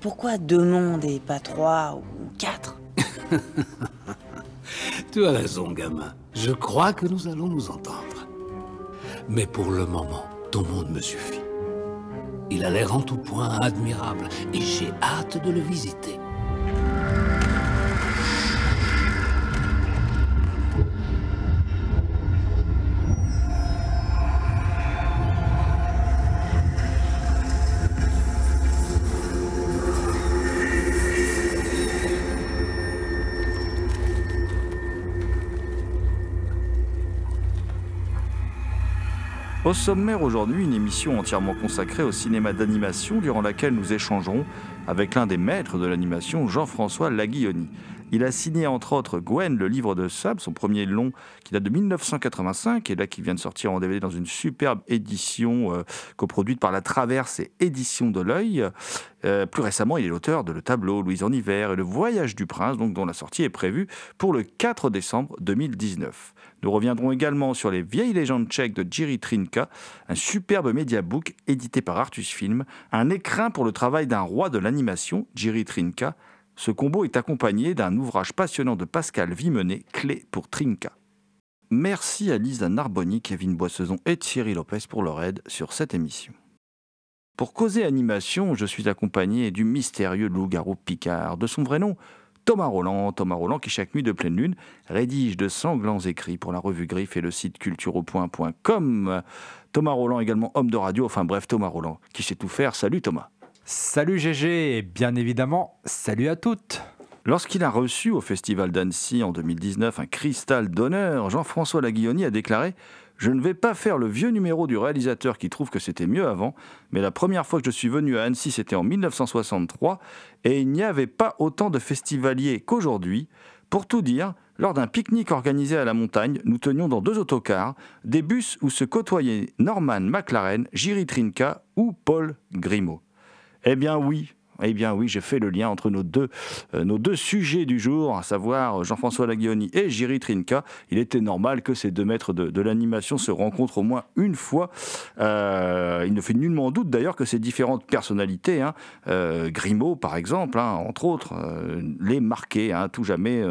Pourquoi deux mondes et pas trois ou quatre? Tu as raison, gamin. Je crois que nous allons nous entendre. Mais pour le moment, ton monde me suffit. Il a l'air en tout point admirable et j'ai hâte de le visiter. Au sommaire aujourd'hui, une émission entièrement consacrée au cinéma d'animation durant laquelle nous échangerons avec l'un des maîtres de l'animation, Jean-François Laguioni. Il a signé entre autres Gwen, le livre de Sab, son premier long qui date de 1985 et là qui vient de sortir en DVD dans une superbe édition euh, coproduite par La Traverse et Édition de l'œil. Euh, plus récemment, il est l'auteur de Le Tableau, Louise en hiver et Le Voyage du Prince, dont la sortie est prévue pour le 4 décembre 2019. Nous reviendrons également sur les vieilles légendes tchèques de Jiri Trinka, un superbe mediabook édité par Artus Film, un écrin pour le travail d'un roi de l'animation, Jiri Trinka. Ce combo est accompagné d'un ouvrage passionnant de Pascal Vimenet, Clé pour Trinka. Merci à Lisa Narboni, Kevin Boissezon et Thierry Lopez pour leur aide sur cette émission. Pour causer animation, je suis accompagné du mystérieux loup-garou Picard, de son vrai nom, Thomas Roland. Thomas Roland qui, chaque nuit de pleine lune, rédige de sanglants écrits pour la revue Griffe et le site cultureaupoint.com. Thomas Roland, également homme de radio, enfin bref, Thomas Roland, qui sait tout faire. Salut Thomas. Salut GG et bien évidemment, salut à toutes. Lorsqu'il a reçu au Festival d'Annecy en 2019 un cristal d'honneur, Jean-François Laguilloni a déclaré je ne vais pas faire le vieux numéro du réalisateur qui trouve que c'était mieux avant, mais la première fois que je suis venu à Annecy, c'était en 1963, et il n'y avait pas autant de festivaliers qu'aujourd'hui. Pour tout dire, lors d'un pique-nique organisé à la montagne, nous tenions dans deux autocars, des bus où se côtoyaient Norman McLaren, Jiri Trinka ou Paul Grimaud. Eh bien oui, eh bien oui, j'ai fait le lien entre nos deux, euh, nos deux sujets du jour, à savoir Jean-François Laguioni et Jiri Trinka. Il était normal que ces deux maîtres de, l'animation se rencontrent au moins une fois. Euh, il ne fait nullement doute d'ailleurs que ces différentes personnalités, hein, euh, Grimaud par exemple, hein, entre autres, les marquaient hein, tout jamais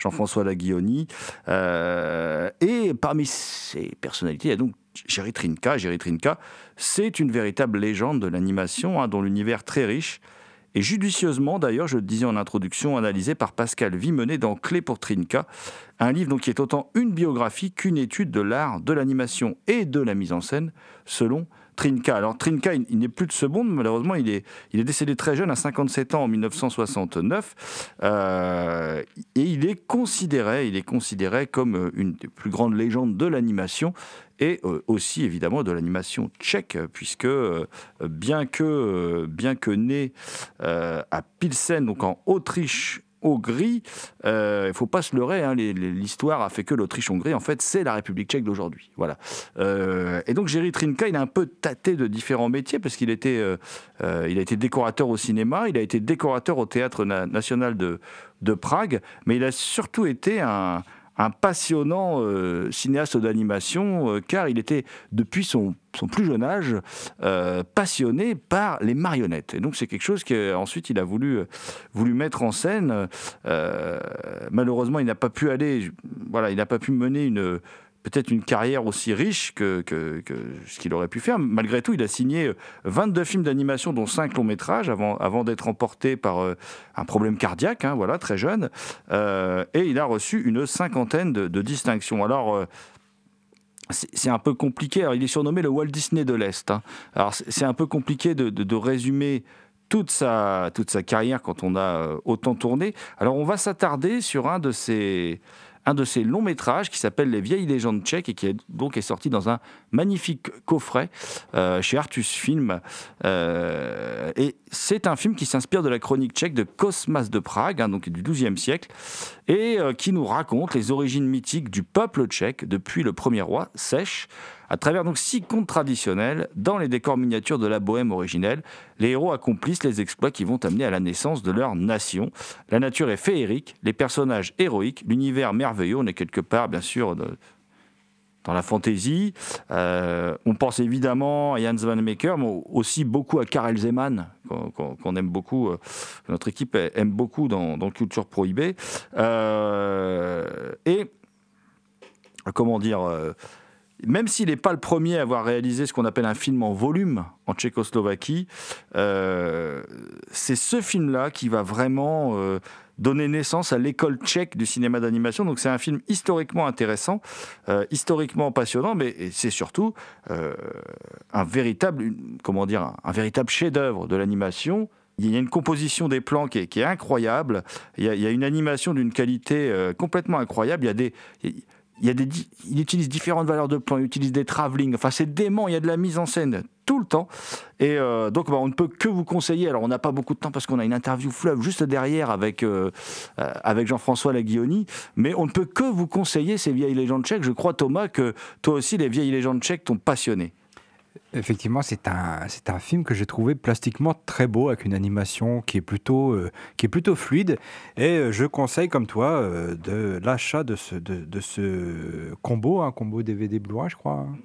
Jean-François Laguioni. et parmi ces personnalités, il y a donc Jerry Trinka. Jerry Trinka, c'est une véritable légende de l'animation, dont l'univers très riche et judicieusement d'ailleurs, je le disais en introduction, analysé par Pascal Vimenet dans Clé pour Trinka, un livre donc qui est autant une biographie qu'une étude de l'art, de l'animation et de la mise en scène, selon Trinka. Alors Trinka, il, n'est plus de ce monde, malheureusement, il est, il est décédé très jeune, à 57 ans en 1969, euh, et il est considéré, il est considéré comme euh, une des plus grandes légendes de l'animation et euh, aussi évidemment de l'animation tchèque, puisque bien que, bien que né à Pilsen, donc en Autriche. Euh, il ne faut pas se leurrer, hein, l'histoire a fait que l'Autriche-Hongrie, en fait, c'est la République tchèque d'aujourd'hui. Voilà. Euh, et donc, Jerry Trinka, il a un peu tâté de différents métiers parce qu'il était, euh, a été décorateur au cinéma, il a été décorateur au Théâtre national de, de Prague, mais il a surtout été un, un passionnant cinéaste d'animation, car il était depuis son, plus jeune âge passionné par les marionnettes. Et donc c'est quelque chose qu'ensuite il a voulu, voulu mettre en scène. malheureusement, il n'a pas pu aller, voilà, il n'a pas pu mener une peut-être une carrière aussi riche que, ce qu'il aurait pu faire. Malgré tout, il a signé 22 films d'animation, dont 5 longs métrages, avant, d'être emporté par euh, un problème cardiaque, hein, voilà, très jeune. Euh, et il a reçu une cinquantaine de, distinctions. Alors, euh, c'est un peu compliqué. Il est surnommé le Walt Disney de l'Est. Hein. Alors, c'est un peu compliqué de, résumer toute sa, toute sa carrière quand on a autant tourné. Alors, on va s'attarder sur un de ces un de ses longs métrages qui s'appelle Les vieilles légendes tchèques et qui est, donc est sorti dans un magnifique coffret euh, chez Artus Film. Euh, et c'est un film qui s'inspire de la chronique tchèque de Cosmas de Prague, hein, donc du XIIe siècle, et euh, qui nous raconte les origines mythiques du peuple tchèque depuis le premier roi, Sèche, à travers donc six contes traditionnels dans les décors miniatures de la bohème originelle. Les héros accomplissent les exploits qui vont amener à la naissance de leur nation. La nature est féerique, les personnages héroïques, l'univers merveilleux. On est quelque part, bien sûr, dans la fantaisie. Euh, on pense évidemment à Jans Van Meeker, mais aussi beaucoup à Karel Zeman, qu'on aime beaucoup, euh, notre équipe aime beaucoup dans, Culture Prohibée. Euh, et, comment dire même s'il n'est pas le premier à avoir réalisé ce qu'on appelle un film en volume en Tchécoslovaquie, euh, c'est ce film-là qui va vraiment euh, donner naissance à l'école tchèque du cinéma d'animation. Donc c'est un film historiquement intéressant, euh, historiquement passionnant, mais c'est surtout un véritable, comment dire, un, véritable chef-d'œuvre de l'animation. Il y a une composition des plans qui est, incroyable. Il y, a, une animation d'une qualité complètement incroyable. Il y a des, il utilise différentes valeurs de plan, il utilise des travelling, enfin c'est dément, il y a de la mise en scène tout le temps. Et euh, donc bah, on ne peut que vous conseiller, alors on n'a pas beaucoup de temps parce qu'on a une interview fleuve juste derrière avec, euh, euh, avec Jean-François Laguioni, mais on ne peut que vous conseiller ces vieilles légendes tchèques. Je crois Thomas que toi aussi les vieilles légendes tchèques t'ont passionné. Effectivement, c'est un, c'est un film que j'ai trouvé plastiquement très beau, avec une animation qui est plutôt, euh, qui est plutôt fluide. Et euh, je conseille, comme toi, euh, de l'achat de ce, de, ce combo, un combo DVD Blu-ray, je crois. Hein.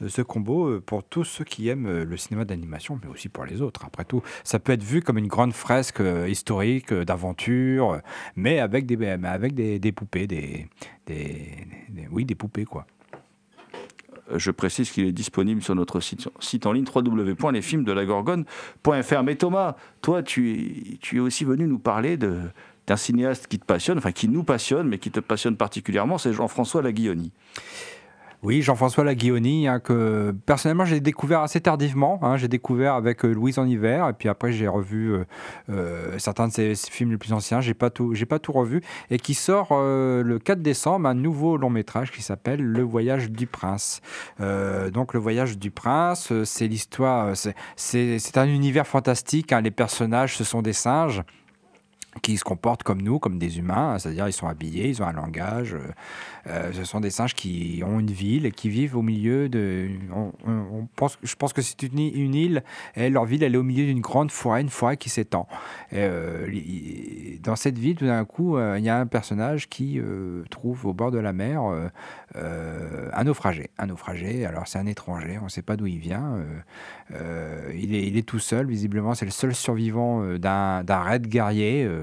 de ce combo pour tous ceux qui aiment le cinéma d'animation, mais aussi pour les autres. Après tout, ça peut être vu comme une grande fresque historique, d'aventure, mais avec des, avec des, des poupées, des, des, oui, des poupées, quoi je précise qu'il est disponible sur notre site, en ligne www.lesfilmsdelagorgone.fr. Mais Thomas, toi, tu, tu es aussi venu nous parler d'un cinéaste qui te passionne, enfin qui nous passionne, mais qui te passionne particulièrement, c'est Jean-François Laguilloni. Oui, Jean-François Laguioni, hein, que personnellement j'ai découvert assez tardivement. Hein. j'ai découvert avec euh, Louise en hiver, et puis après j'ai revu euh, euh, certains de ses, films les plus anciens. J'ai pas tout, pas tout revu, et qui sort le 4 décembre un nouveau long métrage qui s'appelle Le Voyage du Prince. donc Le Voyage du Prince, c'est l'histoire, c'est un univers fantastique. Hein. les personnages, ce sont des singes qui se comportent comme nous, comme des humains, c'est-à-dire ils sont habillés, ils ont un langage. Euh, euh, ce sont des singes qui ont une ville qui vivent au milieu de. Je pense que c'est une, une, île et leur ville elle est au milieu d'une grande forêt, une forêt qui s'étend. Euh, dans cette ville, tout d'un coup, il y a un personnage qui trouve au bord de la mer un naufragé. Un naufragé. Alors c'est un étranger, on ne sait pas d'où il vient. il, est, tout seul, visiblement, c'est le seul survivant d'un raid guerrier. Euh,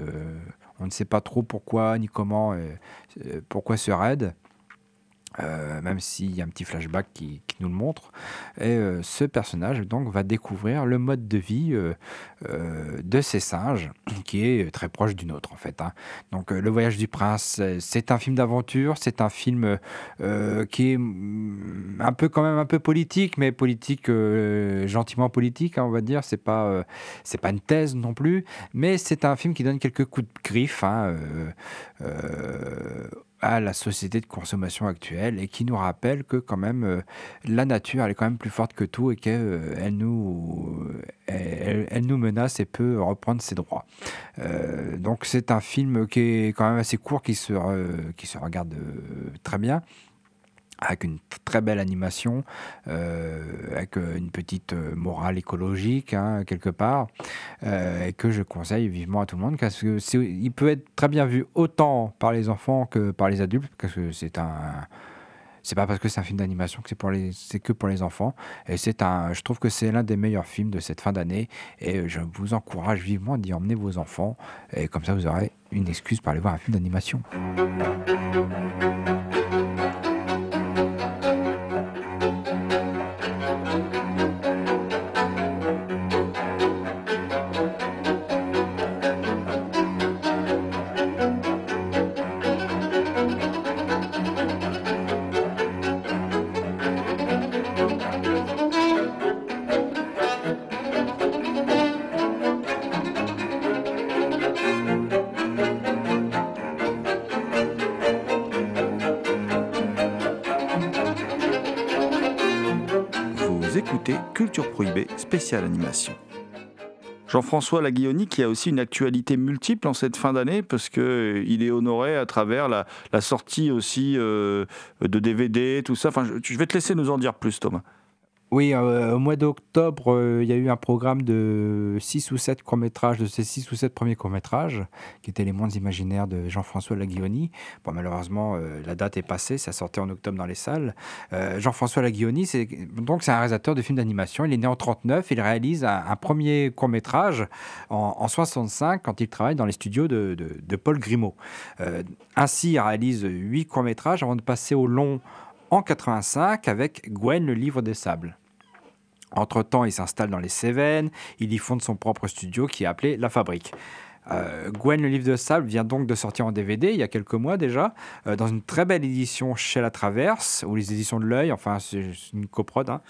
on ne sait pas trop pourquoi ni comment, euh, euh, pourquoi ce raid? Euh, même s'il y a un petit flashback qui, nous le montre. Et euh, ce personnage donc va découvrir le mode de vie euh, de ces singes, qui est très proche du nôtre en fait. Hein. Donc le voyage du prince, c'est un film d'aventure, c'est un film qui est mm, un peu quand même un peu politique, mais politique gentiment politique, hein, on va dire. C'est pas c'est pas une thèse non plus, mais c'est un film qui donne quelques coups de griffe. Hein, à la société de consommation actuelle et qui nous rappelle que quand même euh, la nature elle est quand même plus forte que tout et qu'elle euh, nous, elle, nous menace et peut reprendre ses droits. Euh, donc c'est un film qui est quand même assez court, qui se, qui se regarde très bien avec une très belle animation, euh, avec euh, une petite euh, morale écologique hein, quelque part, et que je conseille vivement à tout le monde parce que il peut être très bien vu autant par les enfants que par les adultes parce que c'est un c'est pas parce que c'est un film d'animation que c'est pour les que pour les enfants et c'est un je trouve que c'est l'un des meilleurs films de cette fin d'année et je vous encourage vivement d'y emmener vos enfants et comme ça vous aurez une excuse pour aller voir un film d'animation. Spéciale animation. Jean-François Laguilloni qui a aussi une actualité multiple en cette fin d'année parce qu'il euh, est honoré à travers la, sortie aussi euh, de DVD, tout ça. Enfin, je vais te laisser nous en dire plus, Thomas. Oui, euh, au mois d'octobre, euh, il y a eu un programme de 6 ou 7 courts-métrages, de ces 6 ou 7 premiers courts-métrages, qui étaient les mondes imaginaires de Jean-François Laguioni. Bon, malheureusement, euh, la date est passée, ça sortait en octobre dans les salles. Jean-François Laguioni, c'est donc c'est un réalisateur de films d'animation. Il est né en 39, il réalise un, premier court-métrage en, 65 quand il travaille dans les studios de, de Paul Grimaud. ainsi, il réalise 8 courts-métrages avant de passer au long en 85 avec Gwen, le livre des sables. Entre-temps, il s'installe dans les Cévennes, il y fonde son propre studio qui est appelé La Fabrique. Euh, Gwen, le livre de sable, vient donc de sortir en DVD il y a quelques mois déjà, euh, dans une très belle édition chez La Traverse, ou les éditions de l'œil, enfin c'est une coprode. Hein.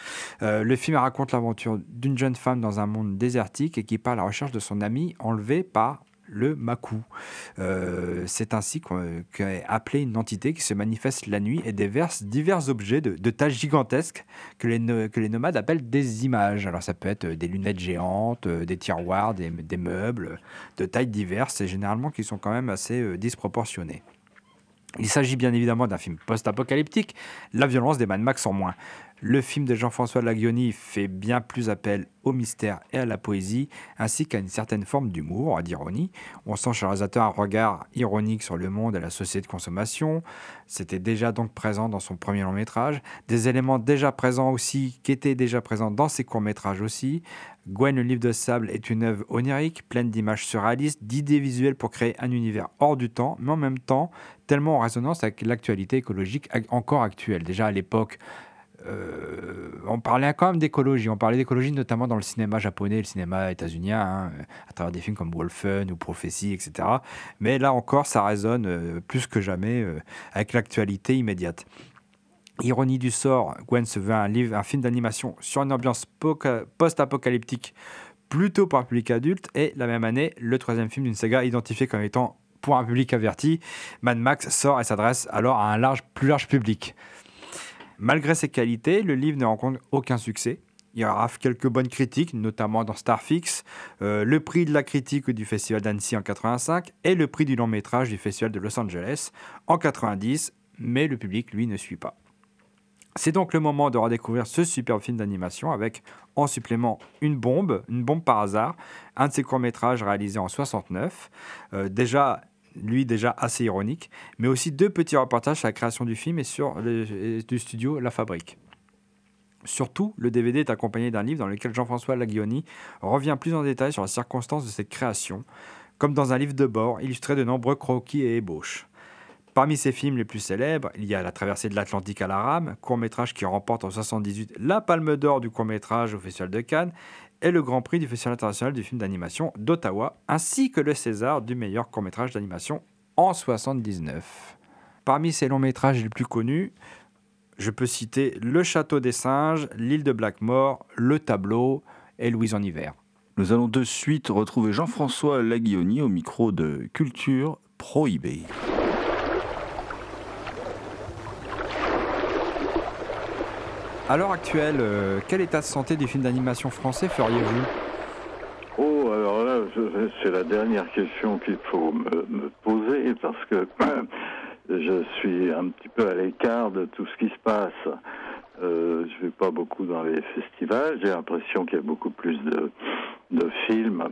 Euh, le film raconte l'aventure d'une jeune femme dans un monde désertique et qui part à la recherche de son ami enlevé par le Makou. Euh, c'est ainsi qu'est appelée une entité qui se manifeste la nuit et déverse divers objets de, taille gigantesque que les, que les nomades appellent des images. Alors ça peut être des lunettes géantes, euh, des tiroirs, des, meubles de tailles diverses et généralement qui sont quand même assez euh, disproportionnés. Il s'agit bien évidemment d'un film post-apocalyptique, la violence des Mad Max en moins. Le film de Jean-François Laguioni fait bien plus appel au mystère et à la poésie, ainsi qu'à une certaine forme d'humour, d'ironie. On sent chez le réalisateur un regard ironique sur le monde et la société de consommation. C'était déjà donc présent dans son premier long métrage. Des éléments déjà présents aussi, qui étaient déjà présents dans ses courts métrages aussi. Gwen, le livre de sable, est une œuvre onirique, pleine d'images surréalistes, d'idées visuelles pour créer un univers hors du temps, mais en même temps tellement en résonance avec l'actualité écologique encore actuelle. Déjà à l'époque, euh, on parlait quand même d'écologie. On parlait d'écologie notamment dans le cinéma japonais, le cinéma états-unien, hein, à travers des films comme Wolfen ou Prophétie, etc. Mais là encore, ça résonne euh, plus que jamais euh, avec l'actualité immédiate. Ironie du sort, Gwen se veut un, livre, un film d'animation sur une ambiance post-apocalyptique plutôt pour un public adulte. Et la même année, le troisième film d'une saga identifié comme étant pour un public averti, Mad Max sort et s'adresse alors à un plus large public. Malgré ses qualités, le livre ne rencontre aucun succès. Il rafle quelques bonnes critiques, notamment dans Starfix, euh, le prix de la critique du Festival d'Annecy en 85 et le prix du long métrage du Festival de Los Angeles en 90, mais le public, lui, ne suit pas. C'est donc le moment de redécouvrir ce superbe film d'animation avec, en supplément, une bombe, une bombe par hasard, un de ses courts-métrages réalisés en 69. Euh, déjà lui déjà assez ironique, mais aussi deux petits reportages sur la création du film et sur le, du studio La Fabrique. Surtout, le DVD est accompagné d'un livre dans lequel Jean-François Laguioni revient plus en détail sur les circonstances de cette création, comme dans un livre de bord illustré de nombreux croquis et ébauches. Parmi ses films les plus célèbres, il y a La traversée de l'Atlantique à la rame, court-métrage qui remporte en 1978 la Palme d'Or du court-métrage au Festival de Cannes, et le Grand Prix du Festival international du film d'animation d'Ottawa, ainsi que le César du meilleur court-métrage d'animation en 79. Parmi ses longs métrages les plus connus, je peux citer Le Château des Singes, L'île de Blackmore, Le Tableau et Louise en hiver. Nous allons de suite retrouver Jean-François Laguioni au micro de Culture Prohibée. À l'heure actuelle, euh, quel état de santé du film d'animation français feriez-vous? Oh, alors là, c'est la dernière question qu'il faut me, poser parce que je suis un petit peu à l'écart de tout ce qui se passe. Euh, je vais pas beaucoup dans les festivals. J'ai l'impression qu'il y a beaucoup plus de, de films,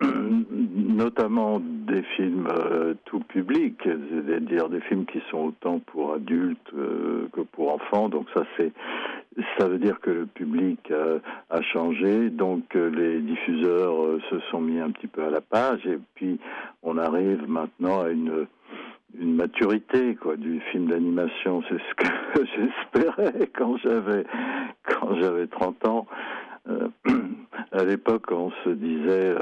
notamment des films euh, tout public, c'est-à-dire des films qui sont autant pour adultes euh, que pour enfants. Donc ça, c'est ça veut dire que le public a changé, donc euh, les diffuseurs euh, se sont mis un petit peu à la page, et puis on arrive maintenant à une maturité quoi du film d'animation. C'est ce que j'espérais quand j'avais quand j'avais 30 ans. Euh, à l'époque on se disait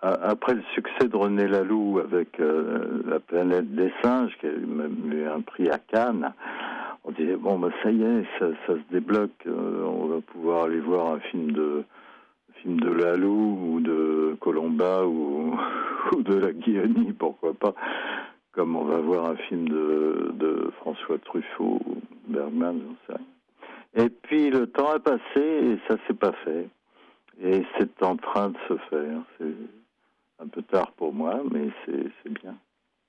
après le succès de René Laloux avec la planète des singes qui a même eu un prix à Cannes on disait bon bah ça y est ça, ça se débloque euh, on va pouvoir aller voir un film de film de Laloux ou de Colomba ou, ou de la Guillaume pourquoi pas comme on va voir un film de, de François Truffaut ou Bergman, j'en sais rien. Et puis le temps a passé et ça s'est pas fait. Et c'est en train de se faire. C'est un peu tard pour moi, mais c'est bien.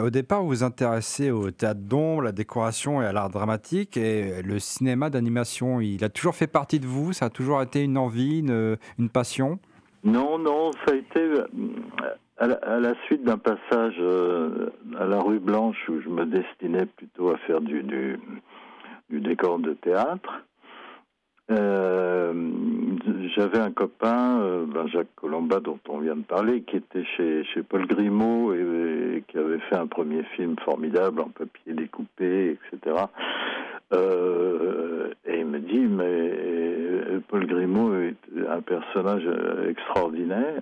Au départ, vous vous intéressez au théâtre d'ombre, la décoration et à l'art dramatique. Et le cinéma d'animation, il a toujours fait partie de vous Ça a toujours été une envie, une, passion? Non, non, ça a été euh, à la, à suite d'un passage euh, à la rue Blanche où je me destinais plutôt à faire du décor de théâtre. Euh, J'avais un copain, euh, ben Jacques Colomba, dont on vient de parler, qui était chez, Paul Grimaud et, qui avait fait un premier film formidable en papier découpé, etc. Euh, et il me dit, mais euh, Paul Grimaud est un personnage extraordinaire,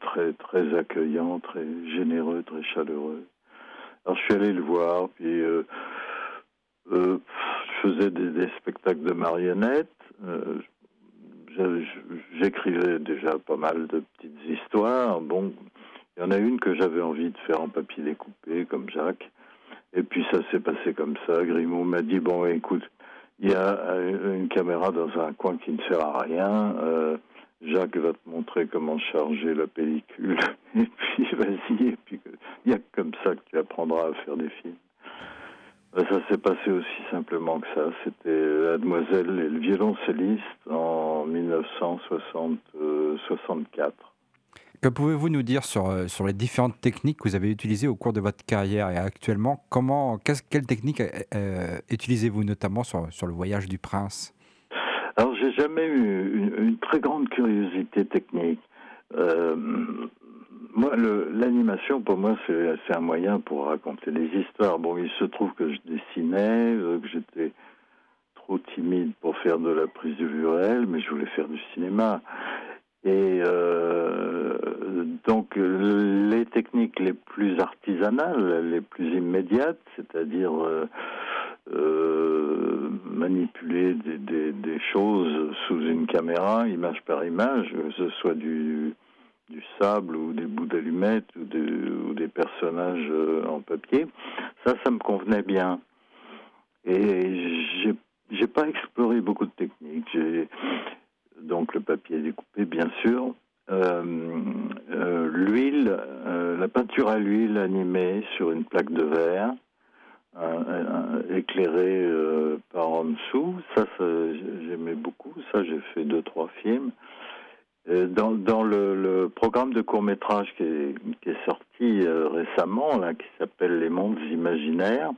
très très accueillant, très généreux, très chaleureux. Alors je suis allé le voir, puis je faisais des spectacles de marionnettes. J'écrivais déjà pas mal de petites histoires. Bon, il y en a une que j'avais envie de faire en papier découpé, comme Jacques. Et puis ça s'est passé comme ça. Grimaud m'a dit bon, écoute, il y a euh, une caméra dans un coin qui ne sert à rien. Euh, Jacques va te montrer comment charger la pellicule. Et puis vas-y. Et puis il y a comme ça que tu apprendras à faire des films. Ben, Ça s'est passé aussi simplement que ça. C'était La Demoiselle et le violoncelliste en 1964. Que pouvez-vous nous dire sur, euh, sur les différentes techniques que vous avez utilisées au cours de votre carrière et actuellement comment, techniques euh, euh, utilisez-vous notamment sur, sur le voyage du prince? Alors, j'ai jamais eu une, une très grande curiosité technique. Euh, moi, l'animation, pour moi, c'est un moyen pour raconter des histoires. Bon, il se trouve que je dessinais, euh, que j'étais trop timide pour faire de la prise de vue réelle, mais je voulais faire du cinéma. Et euh, donc, les techniques les plus artisanales, les plus immédiates, c'est-à-dire euh, manipuler des choses sous une caméra, image par image, que ce soit du, du sable ou des bouts d'allumettes ou, de- ou des personnages euh, en papier, ça, ça me convenait bien. Et j'ai j'ai pas exploré beaucoup de techniques. Donc le papier découpé, bien sûr. Euh, euh, l'huile, la peinture à l'huile animée sur une plaque de verre, éclairée par en dessous. Ça, ça, j'aimais beaucoup. Ça, j'ai fait deux, trois films. Euh, Dans, le, programme de court métrage qui est, sorti euh, récemment, là, qui s'appelle Les mondes imaginaires,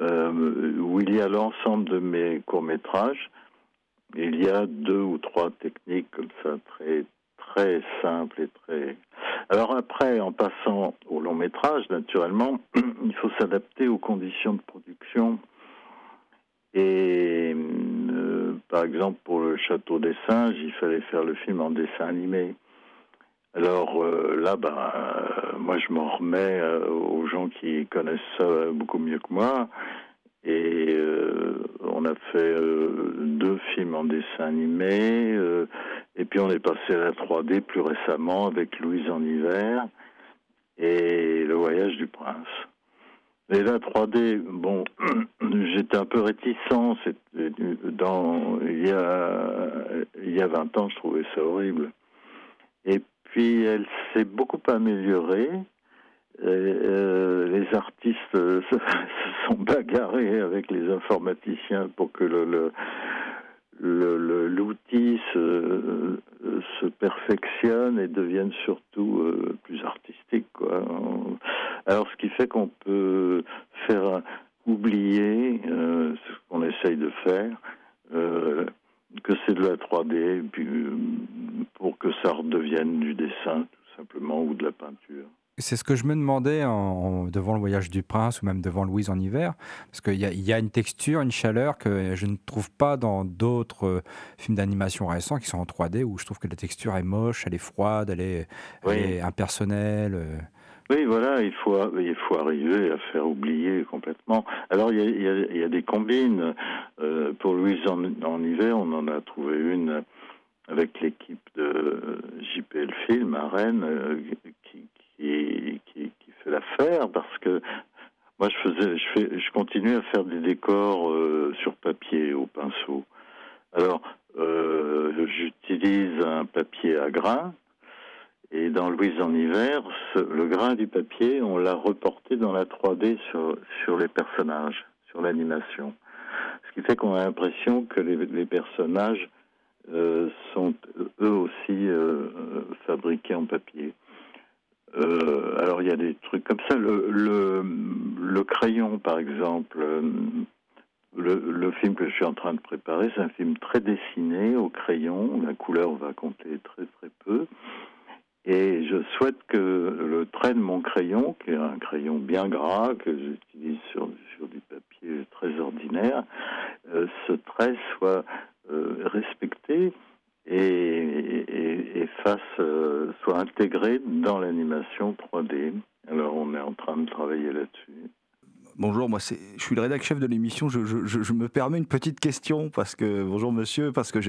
euh, où il y a l'ensemble de mes courts métrages, il y a deux ou trois techniques comme ça très très simples et très. Alors après, en passant au long métrage, naturellement, il faut s'adapter aux conditions de production. Et par exemple, pour le Château des Singes, il fallait faire le film en dessin animé. Alors euh, là, ben, euh, moi, je m'en remets euh, aux gens qui connaissent ça beaucoup mieux que moi. Et euh, on a fait euh, deux films en dessin animé. euh, et puis on est passé à la 3D plus récemment avec Louise en hiver et Le Voyage du Prince. Et la 3D, bon, j'étais un peu réticent. Dans, il, y a, il y a 20 ans, je trouvais ça horrible. Et puis elle s'est beaucoup améliorée. euh, les artistes se, sont bagarrés avec les informaticiens pour que le, l'outil se, se, perfectionne et devienne surtout plus artistique. Quoi. Alors, ce qui fait qu'on peut faire oublier ce qu'on essaye de faire, que c'est de la 3D, puis, pour que ça redevienne du dessin, tout simplement, ou de la peinture. C'est ce que je me demandais en, devant le voyage du prince ou même devant Louise en hiver, parce qu'il y, y, a une texture, une chaleur que je ne trouve pas dans d'autres euh, films d'animation récents qui sont en 3D, où je trouve que la texture est moche, elle est froide, elle est, impersonnelle. Euh. Oui, voilà, il faut, il faut arriver à faire oublier complètement. Alors, il y a, il y a, des combines. Euh, pour Louise en, hiver, on en a trouvé une avec l'équipe de JPL Film à Rennes, qui, qui, qui, fait l'affaire parce que moi je faisais, je fais, je continue à faire des décors euh, sur papier au pinceau. Alors euh, j'utilise un papier à grains et dans Louise en hiver, le grain du papier, on l'a reporté dans la 3D sur les personnages, sur l'animation. Ce qui fait qu'on a l'impression que les, personnages euh, sont eux aussi fabriqués en papier. Euh, alors il y a des trucs comme ça. Le, crayon, par exemple, euh, le, le, film que je suis en train de préparer, c'est un film très dessiné au crayon. La couleur va compter très très peu. Et je souhaite que le trait de mon crayon, qui est un crayon bien gras, que j'utilise sur, sur du papier très ordinaire, euh, ce trait soit euh, respecté et, fasse, euh, soit intégré dans l'animation 3D. Alors on est en train de travailler là-dessus. Bonjour, moi je suis le rédacteur chef de l'émission. Je, je, je, me permets une petite question parce que bonjour monsieur, parce que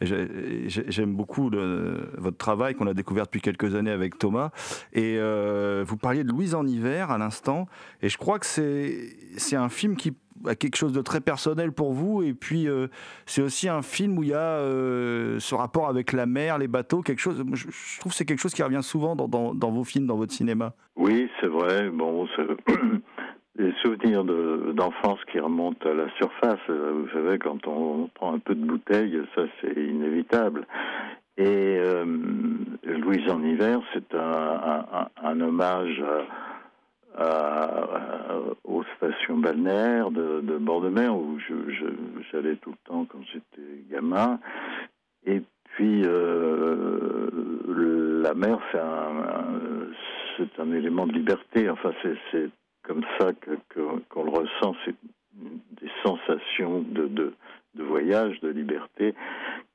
j'aime beaucoup le, votre travail qu'on a découvert depuis quelques années avec Thomas. Et euh, vous parliez de Louise en hiver à l'instant, et je crois que c'est un film qui quelque chose de très personnel pour vous. Et puis, euh, c'est aussi un film où il y a euh, ce rapport avec la mer, les bateaux, quelque chose. Je, trouve que c'est quelque chose qui revient souvent dans, dans, dans, vos films, dans votre cinéma. Oui, c'est vrai. Bon, des souvenirs d'enfance qui remontent à la surface. Vous savez, quand on prend un peu de bouteille, ça c'est inévitable. Et euh, Louise en hiver, c'est un, hommage aux stations balnéaires de, de, bord de mer où j'allais tout le temps quand j'étais gamin. Et puis euh, la mer, c'est un, c'est un élément de liberté. Enfin, c'est comme ça que qu'on le ressent. C'est des sensations de, de, de voyage, de liberté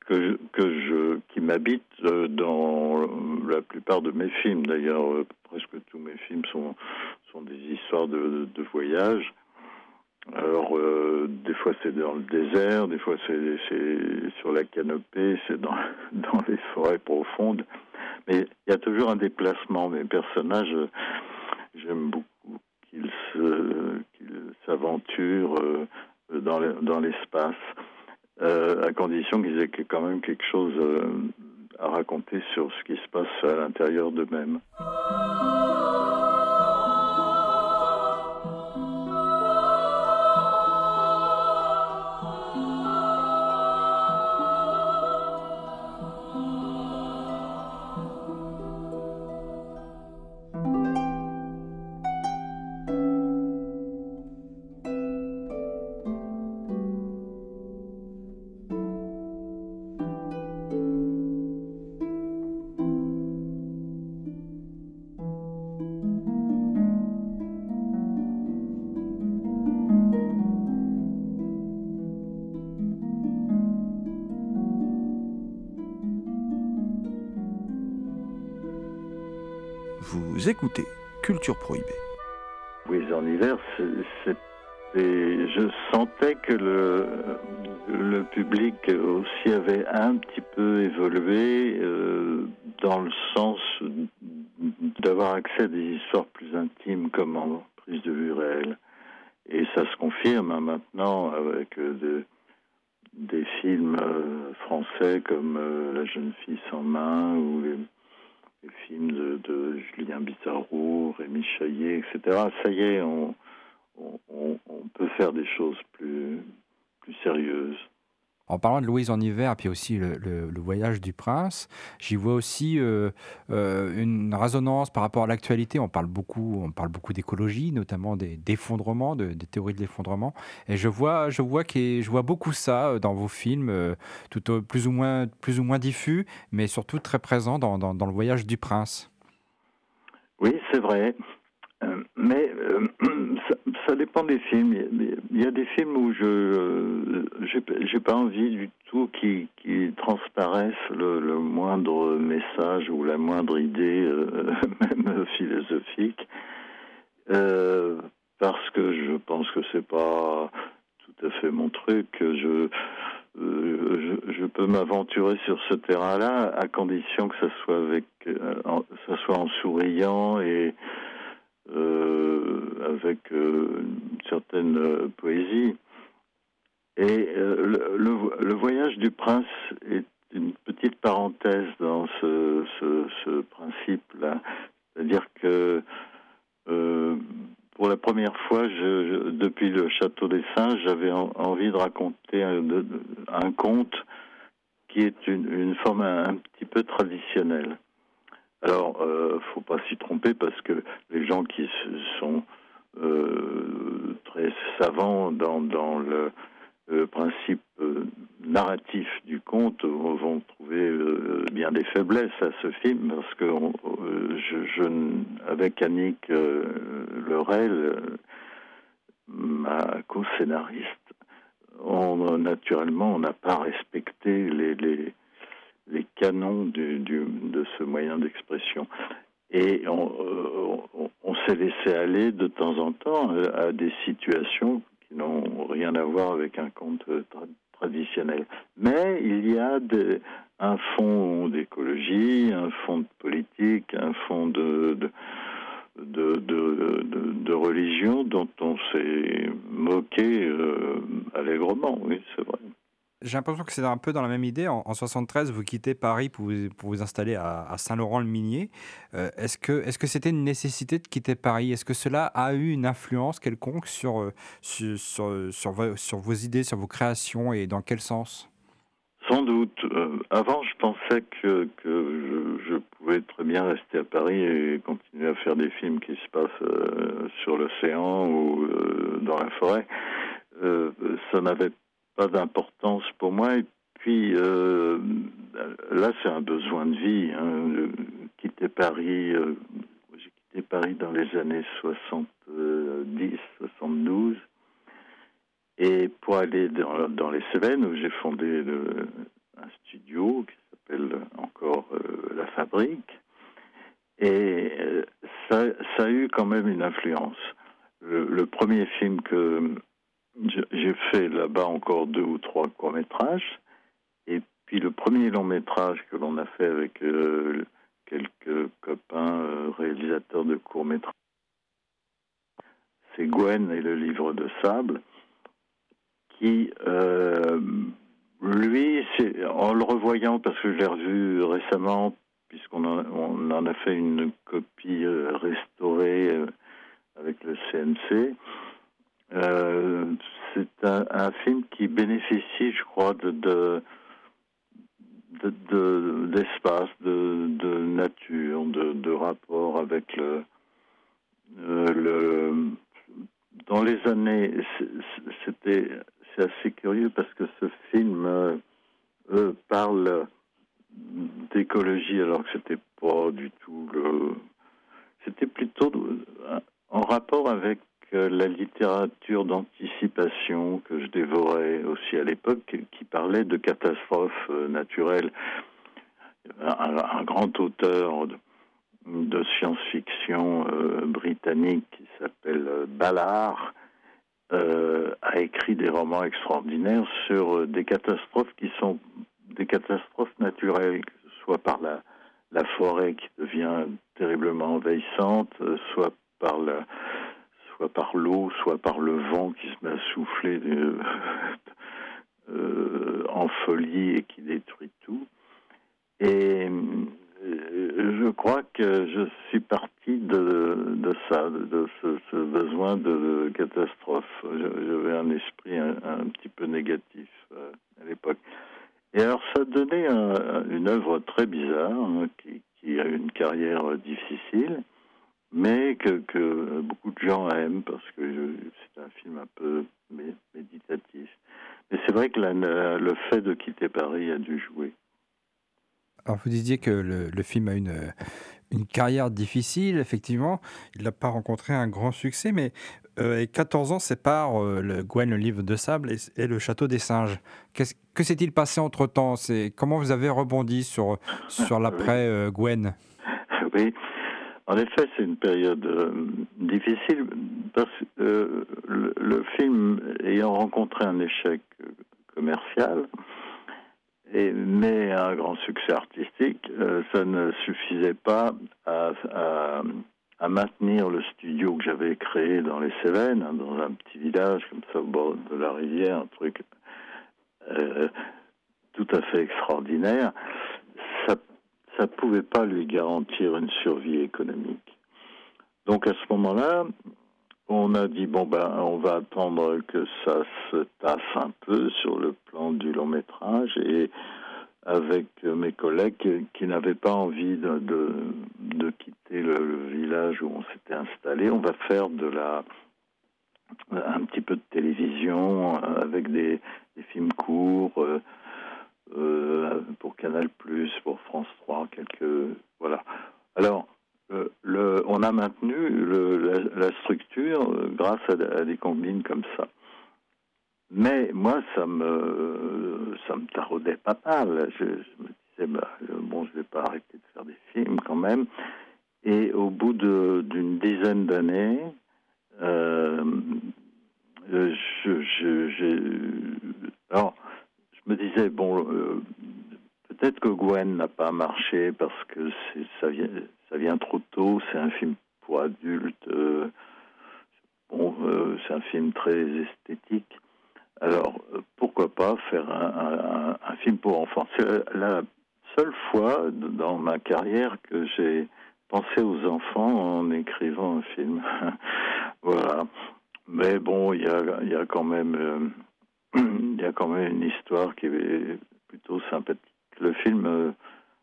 que, que je, qui m'habitent dans la plupart de mes films. D'ailleurs, presque tous mes films sont, des histoires de, de voyage. Alors, euh, des fois c'est dans le désert, des fois c'est sur la canopée, c'est dans, dans les forêts profondes. Mais il y a toujours un déplacement. Mes personnages, j'aime beaucoup qu'ils s'aventurent euh, dans l'espace, euh, à condition qu'ils aient quand même quelque chose à raconter sur ce qui se passe à l'intérieur d'eux-mêmes. Écoutez Culture Prohibée. Oui, en hiver, je sentais que le, public aussi avait un petit peu évolué euh, dans le sens d'avoir accès à des histoires plus intimes comme en prise de vue réelle. Et ça se confirme hein, maintenant avec euh, des films euh, français comme La jeune fille sans main ou les de, Julien Bizarro, Rémi Chaillet, etc. Ça y est, on, peut faire des choses plus sérieuses. En parlant de Louise en hiver, puis aussi le, voyage du prince, j'y vois aussi euh, euh, une résonance par rapport à l'actualité. On parle beaucoup, on parle beaucoup d'écologie, notamment des des théories de l'effondrement. Et je vois, je vois qu'il- je vois beaucoup ça euh, dans vos films, tout au- plus ou moins, plus ou moins diffus, mais surtout très présent dans, dans- le voyage du prince. Oui, c'est vrai. Mais ça, dépend des films. Il y a- des films où je euh, j'ai pas envie du tout qu'ils transparaissent le, le moindre message ou la moindre idée, euh, même philosophique, euh, parce que je pense que c'est pas tout à fait mon truc. Je je, je peux m'aventurer sur ce terrain-là à condition que ça soit avec, en- ça soit en souriant et avec euh, une certaine euh, poésie. Et euh, le, le- le voyage du prince est une petite parenthèse dans ce, ce, principe-là. C'est-à-dire que euh, pour la première fois, je, depuis le château des singes, j'avais en- envie de raconter un, conte qui est une, forme un petit peu traditionnelle. Alors, euh, faut pas s'y tromper parce que les gens qui sont euh, très savants dans, dans le, principe euh, narratif du conte vont trouver euh, bien des faiblesses à ce film parce que je, avec Annick euh, ma co-scénariste, on, naturellement on n'a pas respecté les, les canons de ce moyen d'expression. Et on, euh, on- s'est laissé aller de temps en temps à, des situations qui n'ont rien à voir avec un conte tra- traditionnel. Mais il y a un fond d'écologie, un fond de politique, un fond de, de, de, de- de- de religion dont on s'est moqué euh, allègrement, oui, c'est vrai. J'ai l'impression que c'est un peu dans la même idée. En, en 73, vous quittez Paris pour vous, pour vous installer à, Saint-Laurent-le-Minier. Euh, est-ce que est-ce que c'était une nécessité de quitter Paris? Est-ce que cela a eu une influence quelconque sur, euh, sur, sur, vos, sur vos idées, sur vos créations et dans quel sens? Sans doute. Euh, avant, je pensais que, que je, pouvais très bien rester à Paris et continuer à faire des films qui se passent sur l'océan ou dans la forêt. Ça n'avait pas d'importance pour moi. Et puis, euh, là, c'est un besoin de vie. Hein, quitter Paris. euh, J'ai quitté Paris dans les années 70, 72. Et pour aller dans, les Cévennes, où j'ai fondé un studio qui s'appelle encore euh, La Fabrique, et ça, a eu quand même une influence. Le, premier film que j'ai fait là-bas encore deux ou trois courts-métrages, et puis le premier long-métrage que l'on a fait avec euh, quelques copains euh, réalisateurs de courts-métrages, c'est Gwen et le livre de sable qui, euh, lui, en le revoyant, parce que je l'ai revu récemment, puisqu'on en, en a fait une copie restaurée avec le CNC, euh, c'est un, film qui bénéficie, je crois, de, de de- de- d'espace, de, de nature, de, de rapport avec le, euh, le dans les années, c'était c'est assez curieux parce que ce film euh, parle d'écologie alors que c'était pas du tout le, c'était plutôt en rapport avec la littérature d'anticipation que je dévorais aussi à l'époque, qui- parlait de catastrophes euh, naturelles. Un, grand auteur de, science-fiction euh, britannique qui s'appelle euh, Ballard a écrit des romans extraordinaires sur des catastrophes qui sont des catastrophes naturelles, soit par la, la forêt qui devient terriblement envahissante, soit par la, soit par l'eau, soit par le vent qui se met à souffler euh, euh, en folie et qui détruit tout. Et je crois que je suis parti de, de ça, de ce, besoin de, catastrophe. J'avais un esprit un, petit peu négatif euh, à l'époque. Et alors, ça donnait une œuvre très bizarre, hein, qui, qui, a une carrière difficile, mais que, que, beaucoup de gens aiment parce que c'est un film un peu méditatif. Mais c'est vrai que le fait de quitter Paris a dû jouer. Alors, vous disiez que le, film a une, une carrière difficile, effectivement. Il n'a pas rencontré un grand succès, mais 14 euh, ans séparent euh, le Gwen, le livre de sable, et, le château des singes. que s'est-il passé entre-temps? Comment vous avez rebondi sur, sur l'après-Gwen euh, Oui, en effet, c'est une période difficile parce que le, film ayant rencontré un échec commercial, mais un grand succès artistique, euh, ça ne suffisait pas à, maintenir le studio que j'avais créé dans les Cévennes, hein, dans un petit village comme ça au bord de la rivière, un truc euh, tout à fait extraordinaire. Ça ne pouvait pas lui garantir une survie économique. Donc à ce moment-là, on a dit bon ben on va attendre que ça se tasse un peu sur le plan du long métrage et avec mes collègues qui, n'avaient pas envie de, de, quitter le, village où on s'était installé, on va faire de la un petit peu de télévision avec des, films courts euh, euh, pour Canal+, pour France 3, quelques voilà. Alors euh, on a maintenu la, structure euh, grâce à, des combines comme ça. Mais moi, ça me, ça me taraudait pas mal. Je, me disais, bah, bon, je vais pas arrêter de faire des films quand même. Et au bout d'une dizaine d'années, euh, je, je, disais, bon, peut-être que Gwen n'a pas marché parce que ça vient, trop tôt. C'est un film pour adultes. Euh, bon, euh, c'est un film très esthétique. Alors, euh, pourquoi pas faire un, film pour enfants? C'est la seule fois dans ma carrière que j'ai pensé aux enfants en écrivant un film. voilà. Mais bon, il y a quand même, il y a quand même une histoire qui est plutôt sympathique. Le film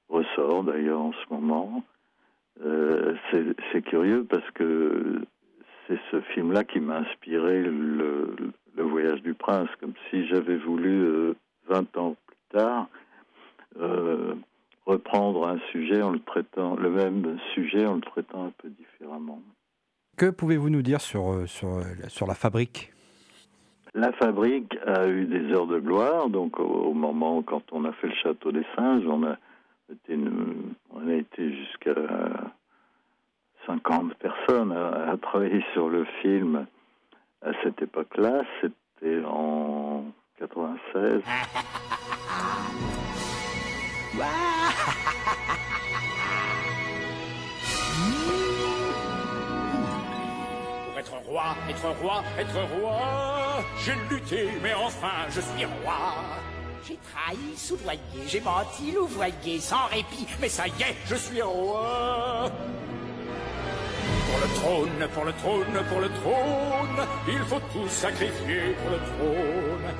ressort d'ailleurs en ce moment. Euh, c'est curieux parce que c'est ce film-là qui m'a inspiré le, voyage du prince, comme si j'avais voulu, 20 euh, ans plus tard, euh, reprendre un sujet en le traitant, le même sujet en le traitant un peu différemment. Que pouvez-vous nous dire sur, sur, sur la fabrique? La fabrique a eu des heures de gloire, donc au, moment quand on a fait le château des singes, on a été jusqu'à 50 personnes à, travailler sur le film à cette époque-là. C'était en 96. Pour être roi, être roi, être roi, j'ai lutté, mais enfin je suis roi. J'ai trahi, soudoyé, j'ai menti, louvoyé, sans répit, mais ça y est, je suis roi. Pour le trône, pour le trône, pour le trône, il faut tout sacrifier pour le trône.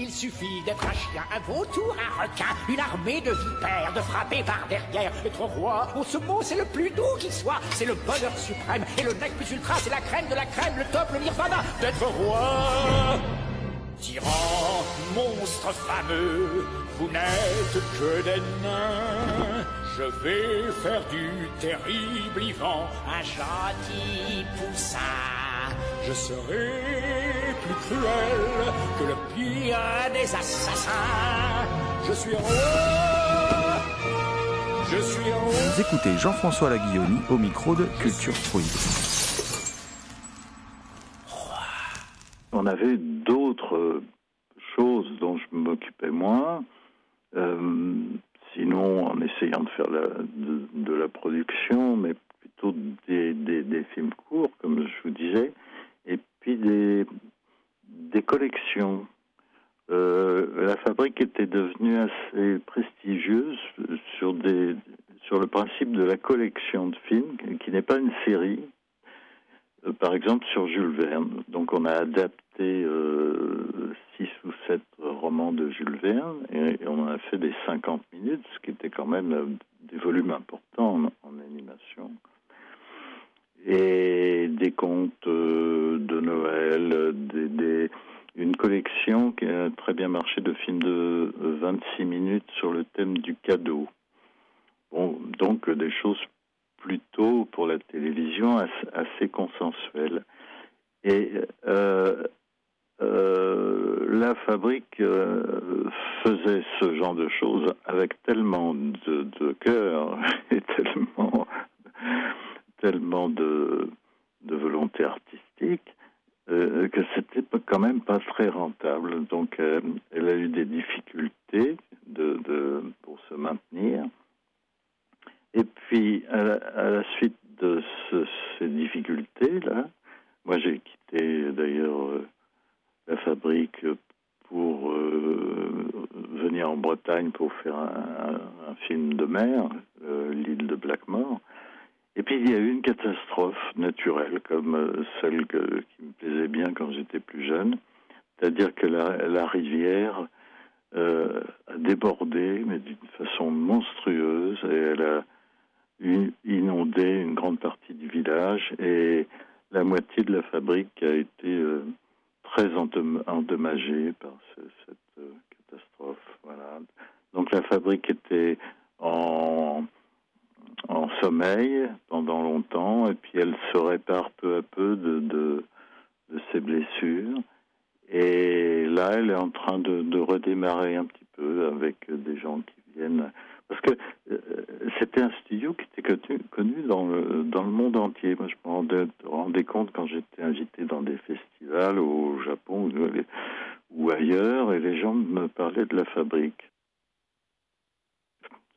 Il suffit d'être un chien, un vautour, un requin, une armée de vipères, de frapper par derrière. Être roi, oh ce mot c'est le plus doux qui soit, c'est le bonheur suprême. Et le nec plus ultra, c'est la crème de la crème, le top, le nirvana, d'être roi. Tyran, monstre fameux, vous n'êtes que des nains. Je vais faire du terrible Ivan un gentil poussin. Je serai plus cruel que le pire des assassins. Je suis roi. Je suis roi. Vous écoutez Jean-François Laguilloni au micro de Culture Prohibée. On avait d'autres choses dont je m'occupais moins. Euh, sinon, en essayant de faire de, la production, mais plutôt des, films courts, comme je vous disais, et puis des, des collections. Euh, la fabrique était devenue assez prestigieuse sur des, le principe de la collection de films, qui n'est pas une série. Euh, par exemple, sur Jules Verne. Donc, on a adapté euh, six ou sept romans de Jules Verne et, on en a fait des 50 minutes, ce qui était quand même euh, des volumes importants en, animation. Et des contes de Noël, des, une collection qui a très bien marché de films de 26 minutes sur le thème du cadeau. Donc des choses plutôt pour la télévision assez, consensuelles. Et euh, euh, la fabrique euh, faisait ce genre de choses avec tellement de, de cœur et tellement, tellement de, de volonté artistique que c'était quand même pas très rentable. Donc elle a eu des difficultés de, de, pour se maintenir. Et puis, à la, suite de ces difficultés-là, moi j'ai quitté d'ailleurs euh, la fabrique pour euh, venir en Bretagne pour faire un, film de mer, euh, l'île de Blackmore. Et puis il y a eu une catastrophe naturelle, comme celle qui me plaisait bien quand j'étais plus jeune, c'est-à-dire que la, rivière a débordé, mais d'une façon monstrueuse, et elle a inondé une grande partie du village et la moitié de la fabrique a été euh, très endommagée par cette euh, catastrophe. Voilà. Donc la fabrique était en, en sommeil pendant longtemps et puis elle se répare peu à peu de, de, ses blessures. Et là, elle est en train de, redémarrer un petit peu avec des gens qui viennent parce que euh, c'était un studio qui était connu, dans, le, dans le monde entier. Moi, je me rendais, compte quand j'étais invité dans des festivals au Japon ou, ailleurs, et les gens me parlaient de la fabrique.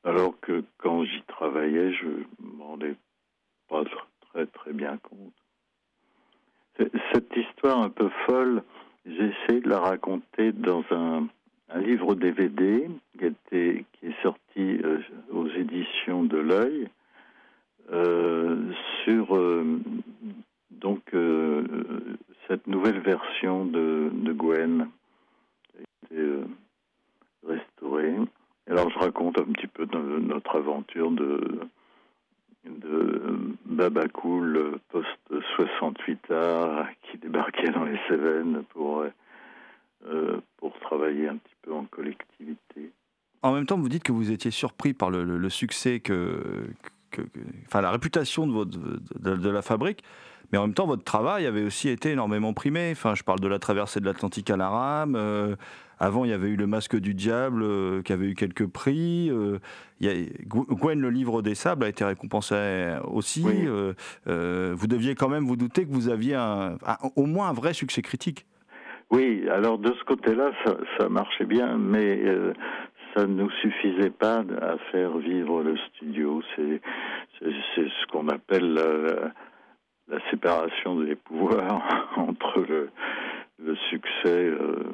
Alors que quand j'y travaillais, je me rendais pas très bien compte. Cette histoire un peu folle, j'ai essayé de la raconter dans un, livre DVD qui, qui est sorti euh, aux éditions de l'œil euh, sur euh, donc cette nouvelle version de, de Gwen qui a été restaurée. Alors je raconte un petit peu notre aventure de, de Baba Cool post 68 a qui débarquait dans les Cévennes pour pour travailler un petit peu en collectivité. En même temps, vous dites que vous étiez surpris par le, succès que, enfin la réputation de, votre, de, la fabrique, mais en même temps, votre travail avait aussi été énormément primé. Enfin, je parle de la traversée de l'Atlantique à la rame. Euh, avant, il y avait eu le Masque du Diable euh, qui avait eu quelques prix. Euh, Gwen, le livre des sables, a été récompensé aussi. vous deviez quand même vous douter que vous aviez au moins un vrai succès critique. Oui, alors de ce côté-là, ça, marchait bien, mais euh, ça ne nous suffisait pas à faire vivre le studio. C'est ce qu'on appelle la, séparation des pouvoirs entre le, le succès euh, euh,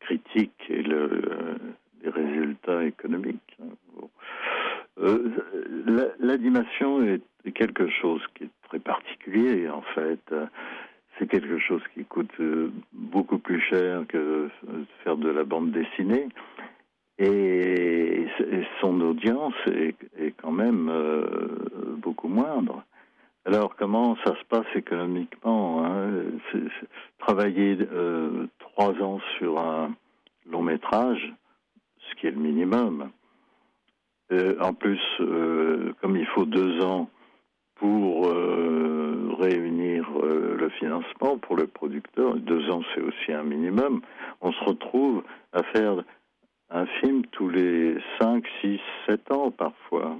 critique et le, les résultats économiques. L'animation est quelque chose qui est très particulier en fait c'est quelque chose qui coûte euh, beaucoup plus cher que faire de la bande dessinée. Et, son audience est, quand même euh, beaucoup moindre. Alors comment ça se passe économiquement hein? Travailler euh, trois ans sur un long métrage, ce qui est le minimum. en plus, comme il faut deux ans pour réunir euh, le financement pour le producteur. Deux ans, c'est aussi un minimum. On se retrouve à faire un film tous les 5, 6, 7 ans parfois.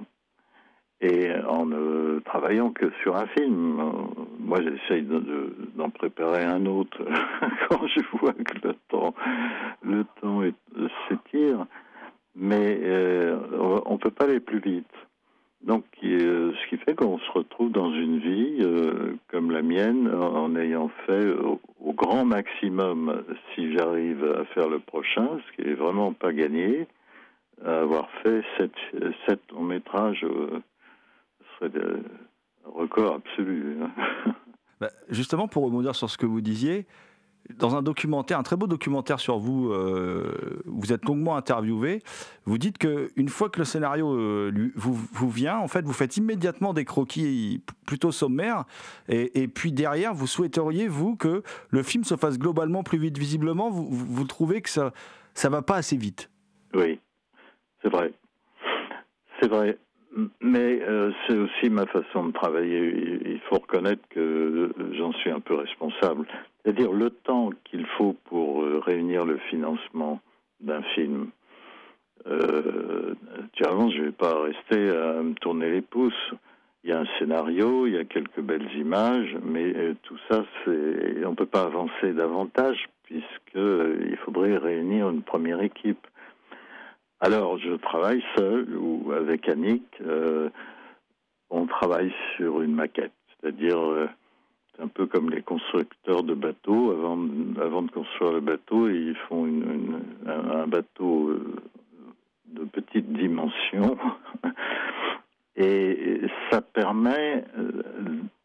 Et en ne travaillant que sur un film. Moi, j'essaye d'en préparer un autre quand je vois que le temps, le temps s'étire. Mais euh, on ne peut pas aller plus vite. Donc, euh, ce qui fait qu'on se retrouve dans une vie euh, comme la mienne, en ayant fait au, grand maximum, si j'arrive à faire le prochain, ce qui est vraiment pas gagné, avoir fait sept, sept longs métrages. Serait de- un record absolu. hein. Bah, justement, pour rebondir sur ce que vous disiez, dans un documentaire, un très beau documentaire sur vous, euh, vous êtes longuement interviewé. Vous dites que une fois que le scénario euh, lui- vous, vous vient, en fait, vous faites immédiatement des croquis plutôt sommaires, et, et puis derrière, vous souhaiteriez vous que le film se fasse globalement plus vite. Visiblement, vous, vous, vous trouvez que ça ça va pas assez vite. Oui, c'est vrai. C'est vrai. Mais euh, c'est aussi ma façon de travailler. Il faut reconnaître que j'en suis un peu responsable. C'est-à-dire le temps qu'il faut pour euh, réunir le financement d'un film. Euh, je ne vais pas rester à me tourner les pouces. Il y a un scénario, il y a quelques belles images, mais euh, tout ça, on ne peut pas avancer davantage puisque euh, il faudrait réunir une première équipe. Alors, je travaille seul ou avec Annick. euh, on travaille sur une maquette, c'est-à-dire euh, un peu comme les constructeurs de bateaux. Avant, de construire le bateau, ils font un, bateau euh, de petite dimension. Et ça permet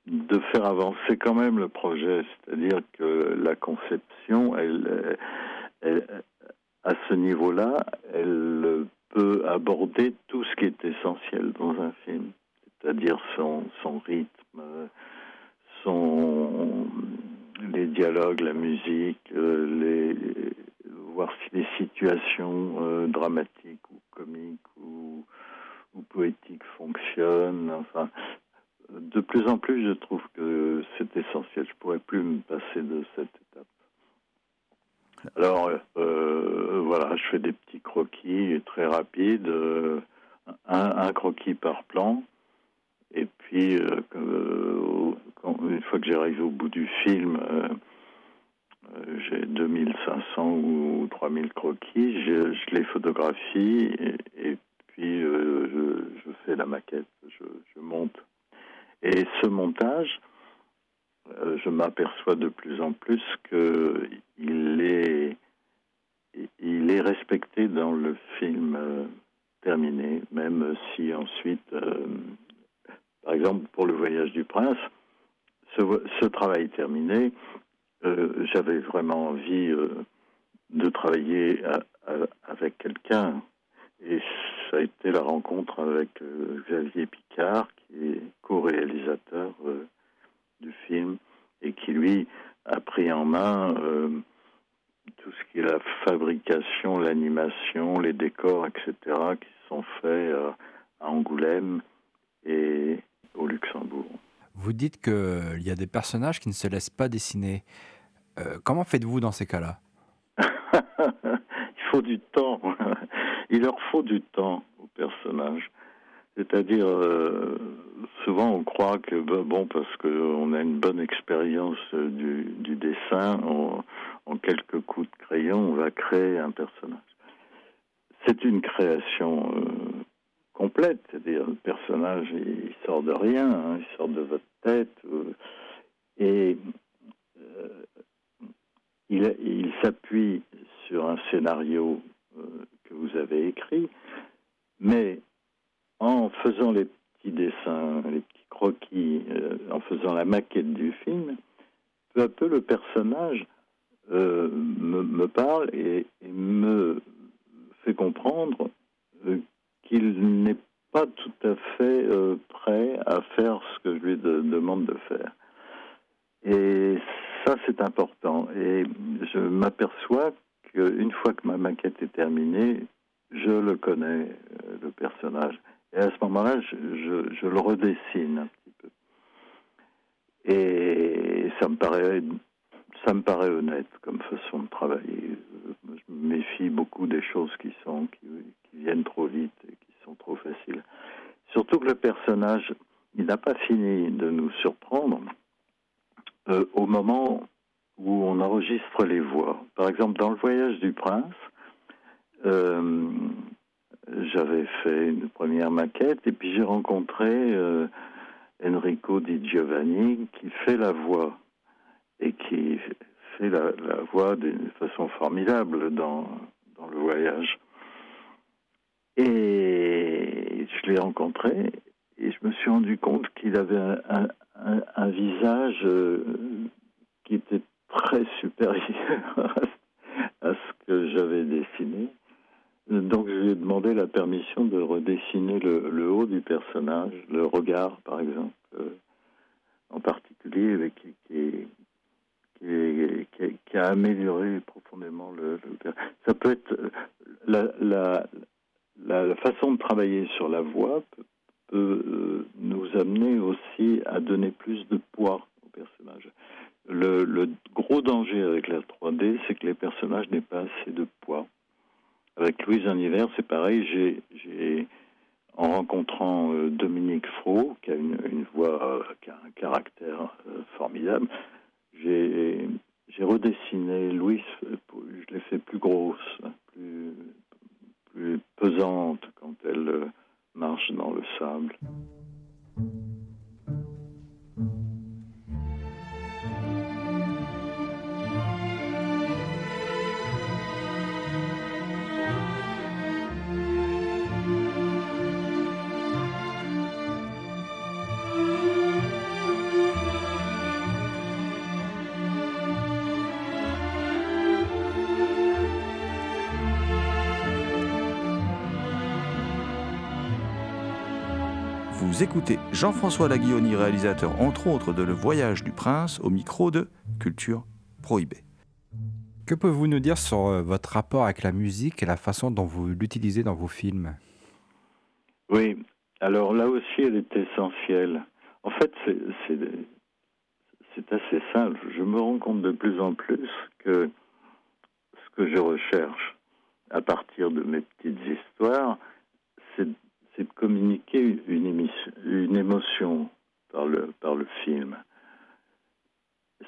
de faire avancer quand même le projet, c'est-à-dire que la conception, elle- à ce niveau-là, elle peut aborder tout ce qui est essentiel dans un film, c'est-à-dire son, son rythme, son, les dialogues, la musique, euh, les, voir si les situations euh, dramatiques ou comiques ou, ou poétiques fonctionnent. Enfin, de plus en plus, je trouve que c'est essentiel. Je pourrais plus me passer de cette étape. Alors, euh, voilà, je fais des petits croquis très rapides, euh, un, croquis par plan. Et puis, euh, euh, quand- une fois que j'arrive au bout du film, euh, euh, j'ai 2500 ou 3000 croquis, je, les photographie et, puis euh, je, fais la maquette, je monte. Et ce montage, euh, je m'aperçois de plus en plus que il est, respecté dans le film euh, terminé, même si ensuite, euh, par exemple pour le voyage du prince, ce, travail terminé, j'avais vraiment envie de travailler avec quelqu'un. Et ça a été la rencontre avec Xavier Picard, qui est co-réalisateur du film et qui, lui, a pris en main euh, tout ce qui est la fabrication, l'animation, les décors, etc., qui sont faits euh, à Angoulême et au Luxembourg. Vous dites qu'il y a des personnages qui ne se laissent pas dessiner. Euh, comment faites-vous dans ces cas-là? Il faut du temps. Il leur faut du temps aux personnages. C'est-à-dire, euh, souvent on croit que, ben, bon, parce qu'on a une bonne expérience euh, du, dessin, en quelques coups de crayon, on va créer un personnage. C'est une création euh, complète, c'est-à-dire le personnage, il, sort de rien, hein, il sort de votre tête. euh, et il, s'appuie sur un scénario que vous avez écrit, mais en faisant les petits dessins, les petits croquis, euh, en faisant la maquette du film, peu à peu le personnage euh, me, parle et, me fait comprendre euh, qu'il n'est pas tout à fait prêt à faire ce que je lui de- demande de faire. Et ça, c'est important. Et je m'aperçois qu'une fois que ma maquette est terminée, je le connais, le personnage. Et à ce moment-là, je, le redessine un petit peu. Et ça me paraît, ça me paraît honnête comme façon de travailler. Je me méfie beaucoup des choses qui sont, qui viennent trop vite et qui sont trop faciles. Surtout que le personnage, il n'a pas fini de nous surprendre euh, au moment où on enregistre les voix. Par exemple, dans le voyage du prince, euh, j'avais fait une première maquette et puis j'ai rencontré euh, Enrico Di Giovanni qui fait la voix et qui fait la, voix d'une façon formidable dans, dans le voyage. Et je l'ai rencontré et je me suis rendu compte qu'il avait un, un visage euh, qui était très supérieur à ce que j'avais dessiné. Donc je lui ai demandé la permission de redessiner le, haut du personnage, le regard par exemple, euh, en particulier, qui, qui, a amélioré profondément le, le Ça peut être euh, la, façon de travailler sur la voix peut, euh, nous amener aussi à donner plus de poids au personnage. Le, le gros danger avec la 3D, c'est que les personnages n'aient pas assez de c'est pareil. J'ai, Jean-François Laguioni, réalisateur entre autres de Le Voyage du Prince, au micro de Culture Prohibée. Que pouvez-vous nous dire sur euh, votre rapport avec la musique et la façon dont vous l'utilisez dans vos films? Oui, alors là aussi elle est essentielle. En fait, c'est assez simple. Je me rends compte de plus en plus que ce que je recherche à partir de mes petites histoires, c'est c'est communiquer une, une émotion par le, film.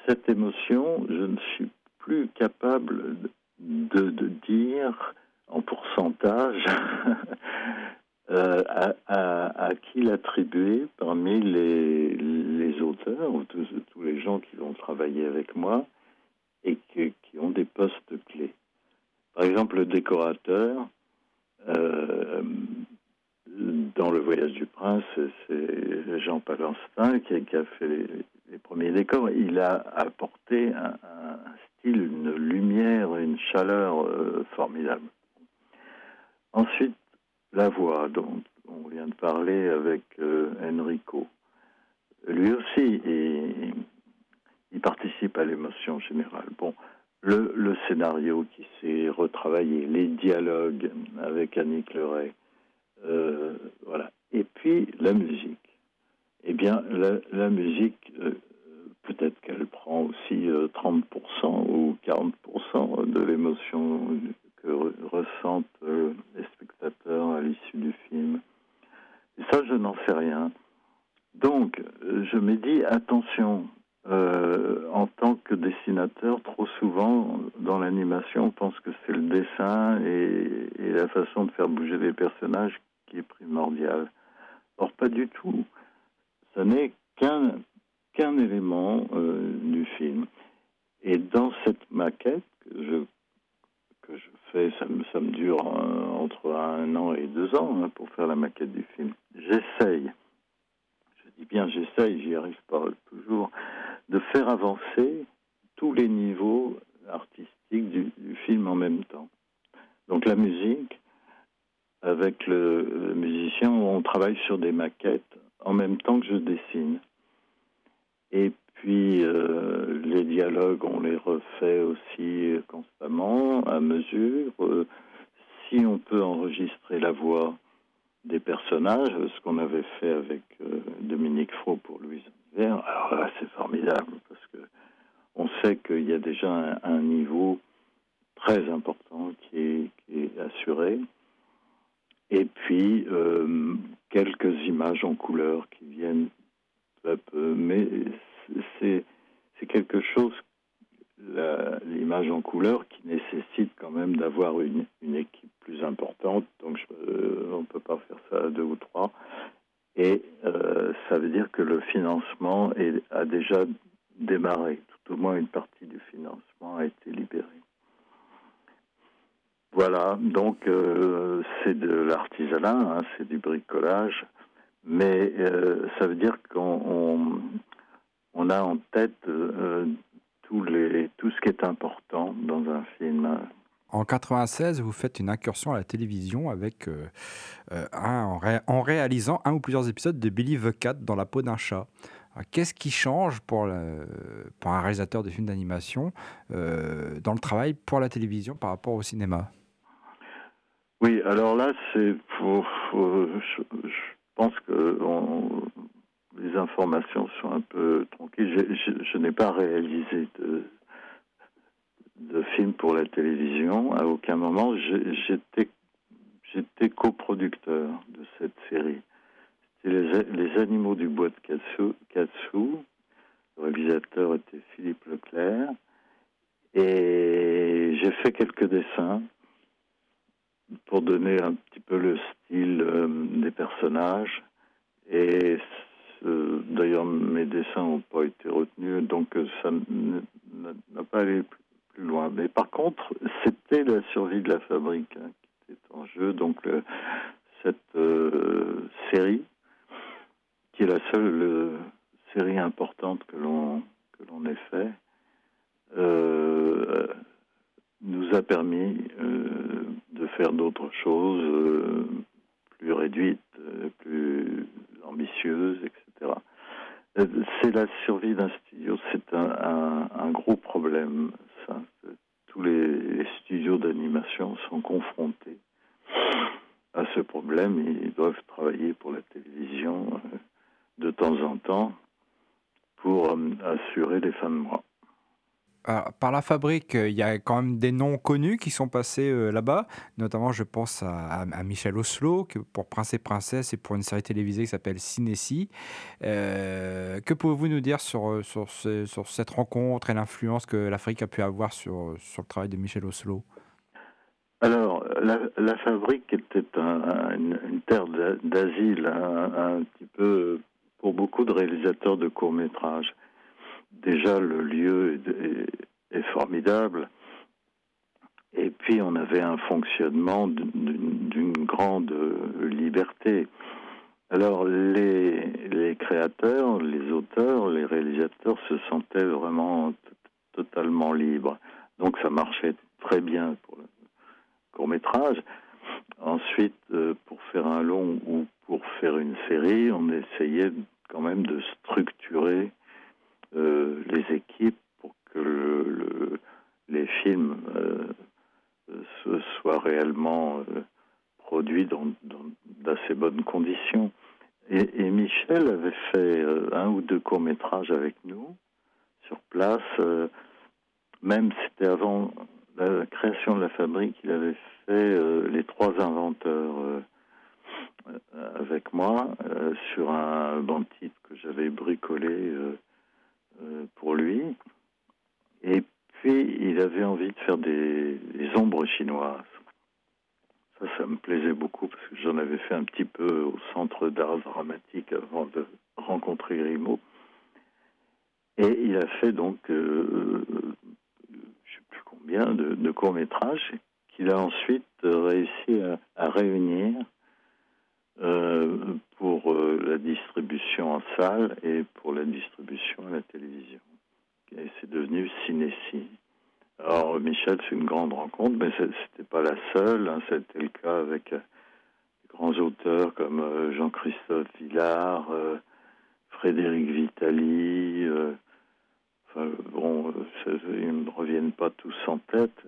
Cette émotion, je ne suis plus capable de, dire en pourcentage euh, à, qui l'attribuer parmi les, auteurs, ou tous, les gens qui vont travailler avec moi et qui, qui ont des postes clés. Par exemple, le décorateur, euh, dans le voyage du prince, c'est Jean Palanstin qui, qui, a fait les, premiers décors. Il a apporté un, style, une lumière, une chaleur euh, formidable. Ensuite, la voix dont on vient de parler avec euh, Enrico. Lui aussi, il, participe à l'émotion générale. Bon, le, scénario qui s'est retravaillé, les dialogues avec Annick Leray, voilà. Et puis la musique. Eh bien, la, la musique, euh, peut-être qu'elle prend aussi 30% euh, ou 40% de l'émotion que ressentent les spectateurs à l'issue du film. Et ça, je n'en sais rien. Donc, je me dis, attention, euh, en tant que dessinateur, trop souvent dans l'animation, on pense que c'est le dessin et, la façon de faire bouger les personnages qui est primordial. Or, pas du tout. Ce n'est qu'un élément euh, du film. Et dans cette maquette que je, que je fais, ça me, ça me dure euh, entre un an et deux ans hein, pour faire la maquette du film. J'essaye, je dis bien j'essaye, j'y arrive pas toujours, de faire avancer tous les niveaux artistiques du, film en même temps. Donc la musique, avec le, musicien, on travaille sur des maquettes en même temps que je dessine. Et puis euh, les dialogues, on les refait aussi constamment, à mesure. Euh, si on peut enregistrer la voix des personnages, ce qu'on avait fait avec euh, Dominique Fro pour Louise Vert, alors là c'est formidable parce que on sait qu'il y a déjà un, niveau très important qui est, qui est assuré et puis euh, quelques images en couleur qui viennent peu à peu. Mais c'est quelque chose, l'image en couleur, qui nécessite quand même d'avoir une, une, équipe plus importante. Donc euh, on ne peut pas faire ça à deux ou trois. Et euh, ça veut dire que le financement a déjà démarré. Tout au moins une partie du financement a été libérée. Voilà, donc euh, c'est de l'artisanat, hein, c'est du bricolage, mais ça veut dire qu'on on, on a en tête euh, tous les, tout ce qui est important dans un film. En 96, vous faites une incursion à la télévision avec euh, euh, un, en, ré- en réalisant un ou plusieurs épisodes de Billy the Cat dans la peau d'un chat. Alors, Qu'est-ce qui change pour, le- pour un réalisateur de films d'animation euh, dans le travail pour la télévision par rapport au cinéma? Oui, alors là, c'est pour, je, je pense que on- les informations sont un peu tronquées. Je, n'ai pas réalisé de, film pour la télévision à aucun moment. J'étais coproducteur de cette série. C'était les, animaux du bois de. Katsu. Le réalisateur était Philippe Leclerc. Et j'ai fait quelques dessins pour donner un petit peu le style euh, des personnages. Et ce- d'ailleurs, mes dessins n'ont pas été retenus, donc euh, ça n'a pas allé plus, loin. Mais par contre, c'était la survie de la fabrique hein, qui était en jeu. Donc, cette euh, série, qui est la seule euh, série importante que l'on que l'on ait fait, euh, nous a permis euh, de faire d'autres choses euh, plus réduites, euh, plus ambitieuses, etc. Euh, C'est la survie d'un studio, c'est un, gros problème. Tous les studios d'animation sont confrontés à ce problème. Ils doivent travailler pour la télévision euh, de temps en temps pour euh, assurer les fins de mois. Par la fabrique, euh, il y a quand même des noms connus qui sont passés euh, là-bas. Notamment, je pense à, Michel Oslo, pour Prince et Princesse et pour une série télévisée qui s'appelle Cinécie. Euh, que pouvez-vous nous dire sur, sur, ce- sur cette rencontre et l'influence que l'Afrique a pu avoir sur, le travail de Michel Oslo? Alors, la, fabrique était un- un- une, terre d'a- d'asile, un, un petit peu pour beaucoup de réalisateurs de courts métrages. Déjà, le lieu est, formidable. Et puis, on avait un fonctionnement d'une- grande liberté. Alors, les, les créateurs, les auteurs, les réalisateurs se sentaient vraiment totalement libres. Donc, ça marchait très bien pour le court métrage. Ensuite, euh, pour faire un long ou pour faire une série, on essayait quand même de structurer euh, les équipes pour que le- le- les films euh, euh, soient réellement euh, produits dans, d'assez bonnes conditions. Et, Michel avait fait un ou deux courts-métrages avec nous sur place. même c'était avant la création de la fabrique, il avait fait les trois inventeurs avec moi sur un banc que j'avais bricolé pour lui. Et puis il avait envie de faire des, ombres chinoises. Ça, ça me plaisait beaucoup parce que j'en avais fait un petit peu au centre d'art dramatique avant de rencontrer Grimaud. Et il a fait donc, euh, je ne sais plus combien, de, courts-métrages qu'il a ensuite euh, réussi à, réunir euh, pour euh, la distribution en salle et pour la distribution à la télévision. Et c'est devenu Cinécie. Alors Michel, c'est une grande rencontre, mais c'était pas la seule. hein. C'était le cas avec euh, des grands auteurs comme euh, Jean-Christophe Villard, euh, Frédéric Vitali. euh, bon, euh, ils ne me reviennent pas tous en tête.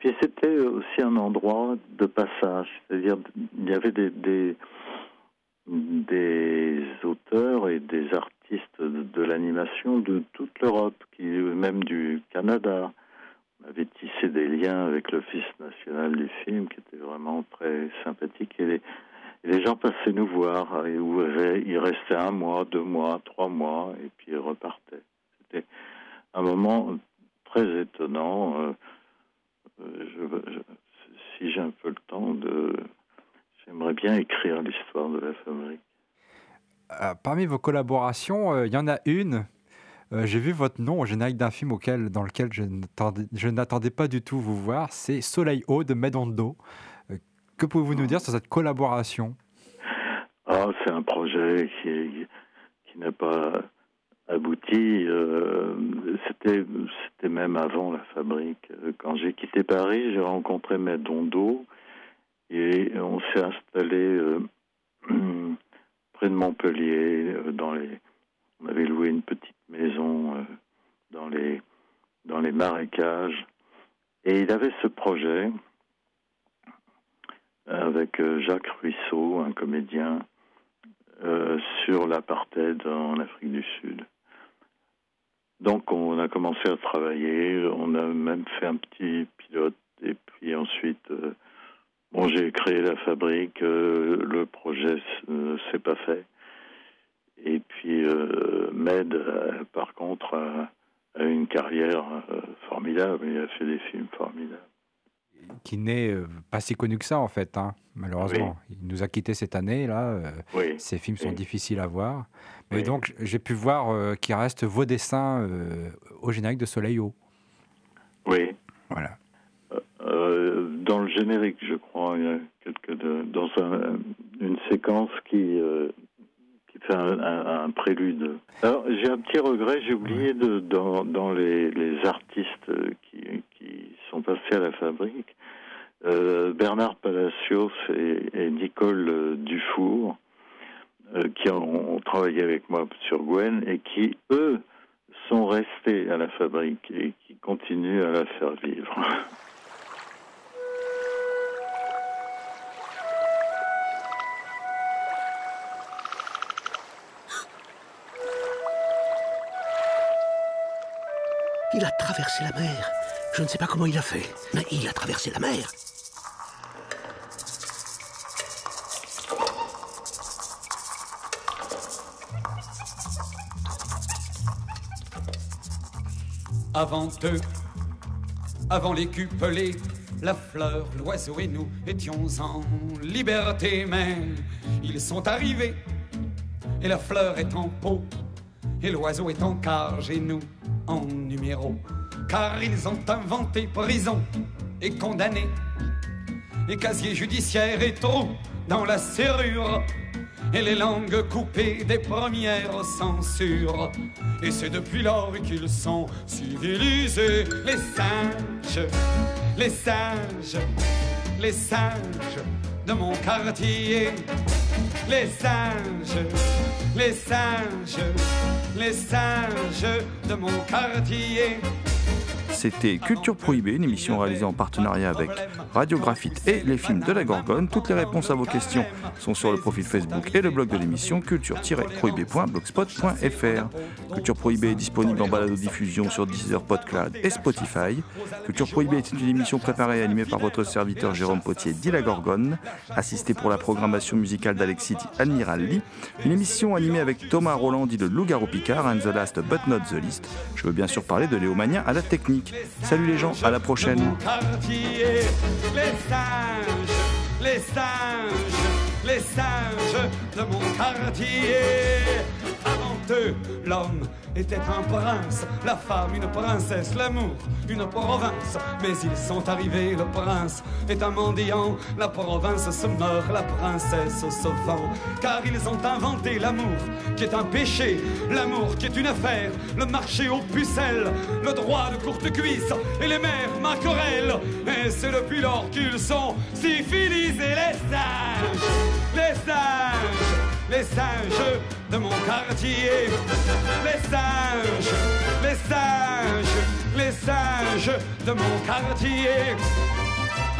Puis c'était aussi un endroit de passage, c'est-à-dire il y avait des, des, auteurs et des artistes de, l'animation de toute l'Europe, qui même du Canada. On avait tissé des liens avec l'Office national du film, qui était vraiment très sympathique. Et les, et les gens passaient nous voir, et où ils restaient un mois, deux mois, trois mois, et puis ils repartaient. C'était un moment très étonnant. euh, euh, je- je- si j'ai un peu le temps, de, j'aimerais bien écrire l'histoire de la fabrique. Euh, Parmi vos collaborations, euh, il y en a une Euh, J'ai vu votre nom au générique d'un film auquel, dans lequel je n'attendais- pas du tout vous voir. C'est Soleil haut de Medondo. Que pouvez-vous nous dire sur cette collaboration? Ah, c'est un projet qui, qui n'a pas abouti. euh, c'était, c'était même avant la fabrique. Quand j'ai quitté Paris, j'ai rencontré Medondo et on s'est installé euh, près de Montpellier. euh, Dans les, on avait loué une petite maison dans les dans les marécages et il avait ce projet avec Jacques Ruisseau, un comédien, sur l'apartheid en Afrique du Sud. Donc on a commencé à travailler, on a même fait un petit pilote et puis ensuite, euh, bon j'ai créé la fabrique, euh, le projet ne s'est pas fait. Et puis euh, Med, euh, par contre, a, a une carrière euh, formidable, il a fait des films formidables. Qui n'est euh, pas si connu que ça, en fait, hein, malheureusement. Il nous a quittés cette année, là. euh, Oui. Ces films sont Oui. difficiles à voir. Mais donc, j'ai pu voir euh, qu'il reste vos dessins euh, au générique de Soleil haut. Oui. Voilà. Euh, dans le générique, je crois, il y a quelques de- dans un- une séquence qui fait un, un- un prélude. Alors j'ai un petit regret, j'ai oublié de dans, dans les, les artistes qui, qui sont passés à la fabrique, euh, Bernard Palacios et, et Nicole Dufour, euh, qui ont, ont travaillé avec moi sur Gwen et qui eux sont restés à la fabrique et qui continuent à la faire vivre. Il a traversé la mer. Je ne sais pas comment il a fait, mais il a traversé la mer. Avant eux, avant les cupelés, la fleur, l'oiseau et nous étions en liberté, mais ils sont arrivés, et la fleur est en pot, et l'oiseau est en cage, et nous numéro, car ils ont inventé prison et condamné, et casier judiciaire et trou dans la serrure, et les langues coupées des premières censures. Et c'est depuis lors qu'ils sont civilisés. Les singes, les singes, les singes de mon quartier. Les singes, les singes, les singes de mon quartier. C'était Culture Prohibée, une émission réalisée en partenariat avec Radio Graphite et les films de la Gorgone. Toutes les réponses à vos questions sont sur le profil Facebook et le blog de l'émission culture-prohibée.blogspot.fr. Culture Prohibée est disponible en balado-diffusion sur Deezer, PodCloud et Spotify. Culture Prohibée est une émission préparée et animée par votre serviteur Jérôme Potier, dit la Gorgone, assisté pour la programmation musicale d'Alexis Admiral Lee. Une émission animée avec Thomas Roland, dit le Loup-Garou Picard, and the last but not the least. Je veux bien sûr parler de Léomania à la technique. Salut les gens, à la prochaine. quartier. Les singes, les singes, les singes de mon quartier. Avant l'homme était un prince, la femme une princesse, l'amour une province. Mais ils sont arrivés, le prince est un mendiant, la province se meurt, la princesse se vend. Car ils ont inventé l'amour qui est un péché, l'amour qui est une affaire, le marché aux pucelles, le droit de courte cuisse et les mères maquerelles. Et c'est depuis lors qu'ils sont civilisés, les singes, les singes, les singes de mon quartier, les singes, les singes, les singes de mon quartier.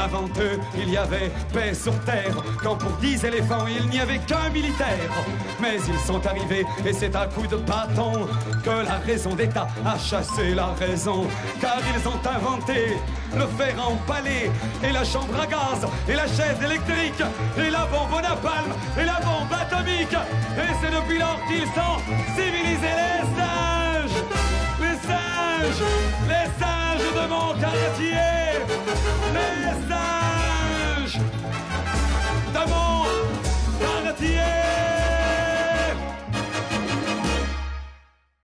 Avant eux, il y avait paix sur terre, quand pour dix éléphants, il n'y avait qu'un militaire. Mais ils sont arrivés, et c'est à coup de bâton que la raison d'État a chassé la raison. Car ils ont inventé le fer empalé, et la chambre à gaz, et la chaise électrique, et la bombe napalm, et la bombe atomique. Et c'est depuis lors qu'ils sont civilisés les sages, les sages de Montardier, les sages de Montardier.